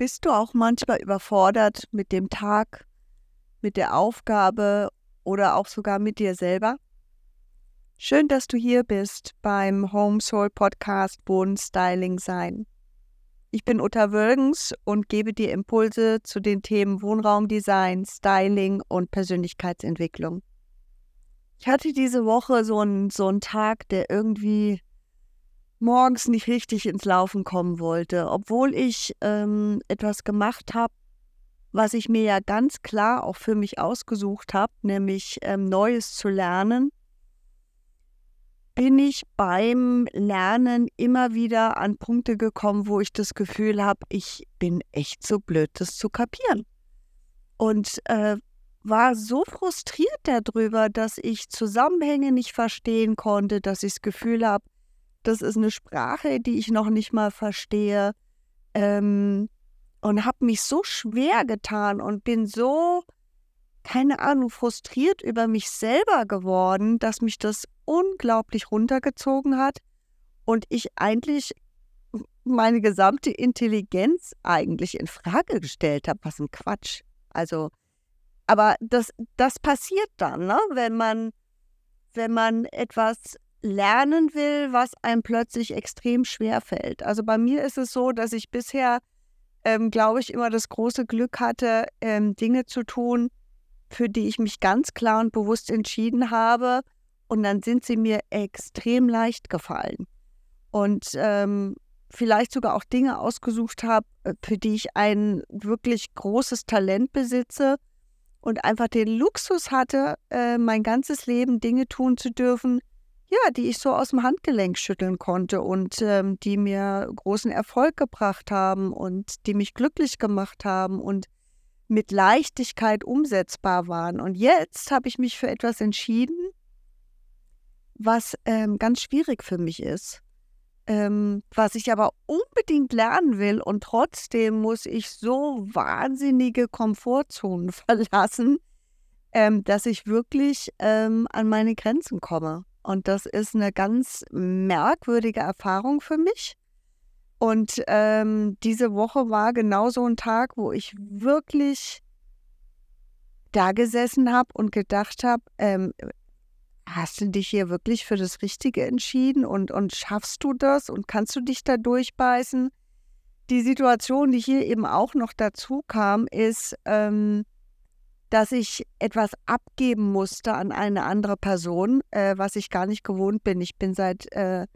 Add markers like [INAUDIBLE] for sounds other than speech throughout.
Bist du auch manchmal überfordert mit dem Tag, mit der Aufgabe oder auch sogar mit dir selber? Schön, dass du hier bist beim Home Soul Podcast Wohnen Styling Sein. Ich bin Uta Wölgens und gebe dir Impulse zu den Themen Wohnraumdesign, Styling und Persönlichkeitsentwicklung. Ich hatte diese Woche so einen, so einen Tag, der irgendwie morgens nicht richtig ins Laufen kommen wollte, obwohl ich ähm, etwas gemacht habe, was ich mir ja ganz klar auch für mich ausgesucht habe, nämlich ähm, Neues zu lernen, bin ich beim Lernen immer wieder an Punkte gekommen, wo ich das Gefühl habe, ich bin echt so blöd, das zu kapieren. Und äh, war so frustriert darüber, dass ich Zusammenhänge nicht verstehen konnte, dass ich das Gefühl habe, das ist eine Sprache, die ich noch nicht mal verstehe. Ähm, und habe mich so schwer getan und bin so, keine Ahnung, frustriert über mich selber geworden, dass mich das unglaublich runtergezogen hat und ich eigentlich meine gesamte Intelligenz eigentlich in Frage gestellt habe. Was ein Quatsch. Also, aber das, das passiert dann, ne? wenn man, wenn man etwas lernen will, was einem plötzlich extrem schwer fällt. Also bei mir ist es so, dass ich bisher, ähm, glaube ich, immer das große Glück hatte, ähm, Dinge zu tun, für die ich mich ganz klar und bewusst entschieden habe. Und dann sind sie mir extrem leicht gefallen. Und ähm, vielleicht sogar auch Dinge ausgesucht habe, äh, für die ich ein wirklich großes Talent besitze und einfach den Luxus hatte, äh, mein ganzes Leben Dinge tun zu dürfen, ja, die ich so aus dem Handgelenk schütteln konnte und ähm, die mir großen Erfolg gebracht haben und die mich glücklich gemacht haben und mit Leichtigkeit umsetzbar waren. Und jetzt habe ich mich für etwas entschieden, was ähm, ganz schwierig für mich ist, ähm, was ich aber unbedingt lernen will. Und trotzdem muss ich so wahnsinnige Komfortzonen [LAUGHS] verlassen, ähm, dass ich wirklich ähm, an meine Grenzen komme. Und das ist eine ganz merkwürdige Erfahrung für mich. Und ähm, diese Woche war genau so ein Tag, wo ich wirklich da gesessen habe und gedacht habe, ähm, hast du dich hier wirklich für das Richtige entschieden und, und schaffst du das und kannst du dich da durchbeißen? Die Situation, die hier eben auch noch dazu kam, ist, ähm, dass ich etwas abgeben musste an eine andere Person, äh, was ich gar nicht gewohnt bin. Ich bin seit äh,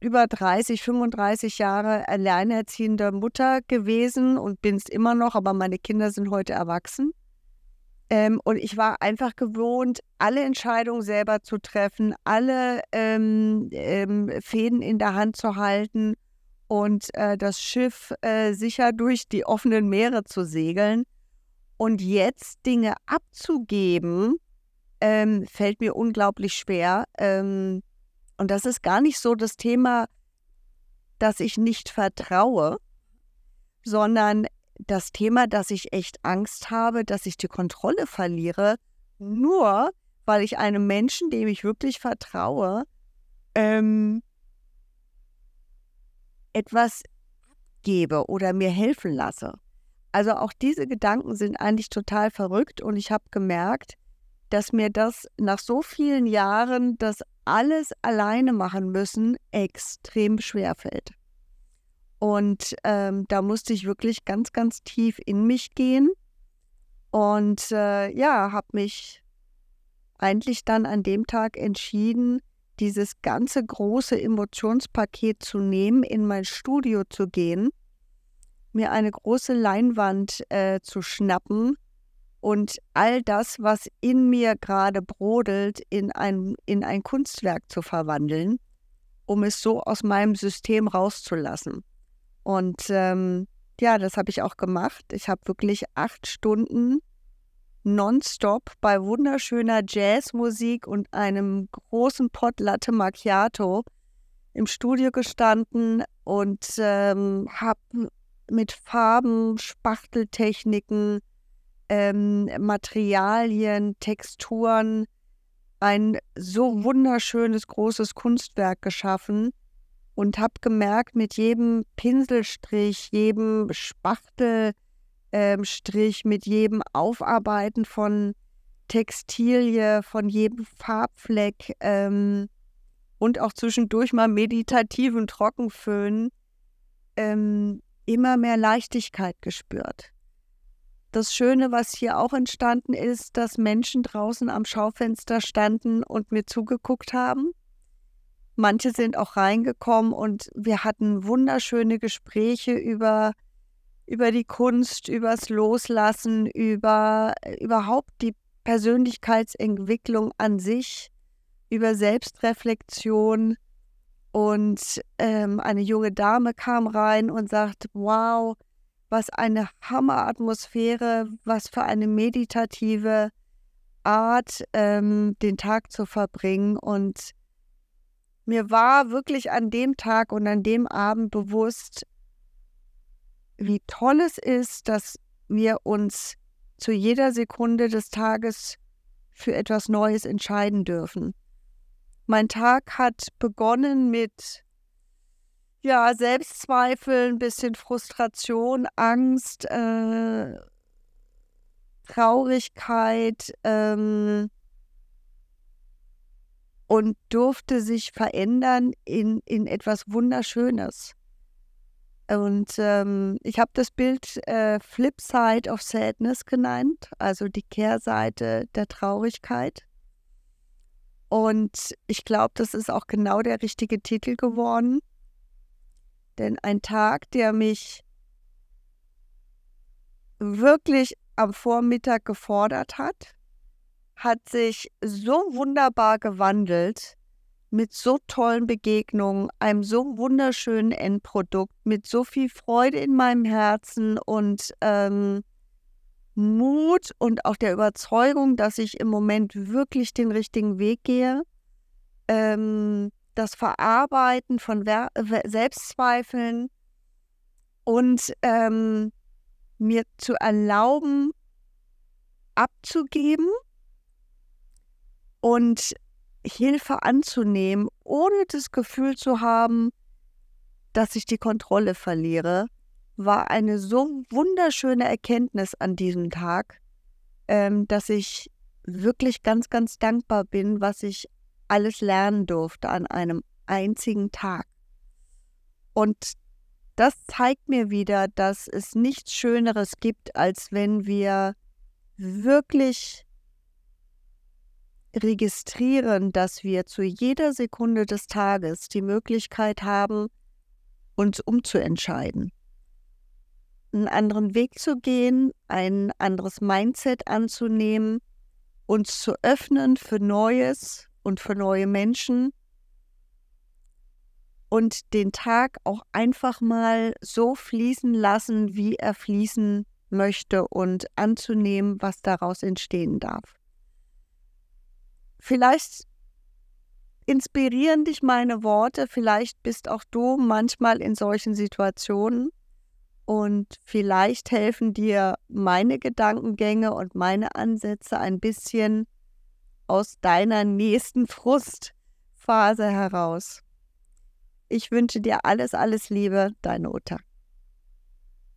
über 30, 35 Jahre alleinerziehende Mutter gewesen und bin es immer noch, aber meine Kinder sind heute erwachsen. Ähm, und ich war einfach gewohnt, alle Entscheidungen selber zu treffen, alle ähm, ähm, Fäden in der Hand zu halten und äh, das Schiff äh, sicher durch die offenen Meere zu segeln. Und jetzt Dinge abzugeben, ähm, fällt mir unglaublich schwer. Ähm, und das ist gar nicht so das Thema, dass ich nicht vertraue, sondern das Thema, dass ich echt Angst habe, dass ich die Kontrolle verliere, nur weil ich einem Menschen, dem ich wirklich vertraue, ähm, etwas gebe oder mir helfen lasse. Also auch diese Gedanken sind eigentlich total verrückt und ich habe gemerkt, dass mir das nach so vielen Jahren das alles alleine machen müssen extrem schwer fällt. Und ähm, da musste ich wirklich ganz, ganz tief in mich gehen und äh, ja, habe mich eigentlich dann an dem Tag entschieden, dieses ganze große Emotionspaket zu nehmen, in mein Studio zu gehen mir eine große Leinwand äh, zu schnappen und all das, was in mir gerade brodelt, in ein, in ein Kunstwerk zu verwandeln, um es so aus meinem System rauszulassen. Und ähm, ja, das habe ich auch gemacht. Ich habe wirklich acht Stunden nonstop bei wunderschöner Jazzmusik und einem großen Pot Latte Macchiato im Studio gestanden und ähm, habe mit Farben, Spachteltechniken, ähm, Materialien, Texturen ein so wunderschönes, großes Kunstwerk geschaffen, und habe gemerkt, mit jedem Pinselstrich, jedem Spachtelstrich, ähm, mit jedem Aufarbeiten von Textilie, von jedem Farbfleck ähm, und auch zwischendurch mal meditativen Trockenföhn ähm, immer mehr Leichtigkeit gespürt. Das Schöne, was hier auch entstanden ist, dass Menschen draußen am Schaufenster standen und mir zugeguckt haben. Manche sind auch reingekommen und wir hatten wunderschöne Gespräche über, über die Kunst, übers Loslassen, über überhaupt die Persönlichkeitsentwicklung an sich, über Selbstreflexion. Und ähm, eine junge Dame kam rein und sagte, wow, was eine Hammeratmosphäre, was für eine meditative Art, ähm, den Tag zu verbringen. Und mir war wirklich an dem Tag und an dem Abend bewusst, wie toll es ist, dass wir uns zu jeder Sekunde des Tages für etwas Neues entscheiden dürfen. Mein Tag hat begonnen mit ja, Selbstzweifel, ein bisschen Frustration, Angst, äh, Traurigkeit ähm, und durfte sich verändern in, in etwas Wunderschönes. Und ähm, ich habe das Bild äh, Flip Side of Sadness genannt, also die Kehrseite der Traurigkeit. Und ich glaube, das ist auch genau der richtige Titel geworden. Denn ein Tag, der mich wirklich am Vormittag gefordert hat, hat sich so wunderbar gewandelt mit so tollen Begegnungen, einem so wunderschönen Endprodukt, mit so viel Freude in meinem Herzen und ähm, Mut und auch der Überzeugung, dass ich im Moment wirklich den richtigen Weg gehe. Ähm, das Verarbeiten von Ver Selbstzweifeln und ähm, mir zu erlauben, abzugeben und Hilfe anzunehmen, ohne das Gefühl zu haben, dass ich die Kontrolle verliere, war eine so wunderschöne Erkenntnis an diesem Tag, ähm, dass ich wirklich ganz, ganz dankbar bin, was ich alles lernen durfte an einem einzigen Tag. Und das zeigt mir wieder, dass es nichts Schöneres gibt, als wenn wir wirklich registrieren, dass wir zu jeder Sekunde des Tages die Möglichkeit haben, uns umzuentscheiden, einen anderen Weg zu gehen, ein anderes Mindset anzunehmen, uns zu öffnen für Neues, und für neue Menschen und den Tag auch einfach mal so fließen lassen, wie er fließen möchte und anzunehmen, was daraus entstehen darf. Vielleicht inspirieren dich meine Worte, vielleicht bist auch du manchmal in solchen Situationen und vielleicht helfen dir meine Gedankengänge und meine Ansätze ein bisschen aus deiner nächsten Frustphase heraus. Ich wünsche dir alles, alles Liebe, deine Uta.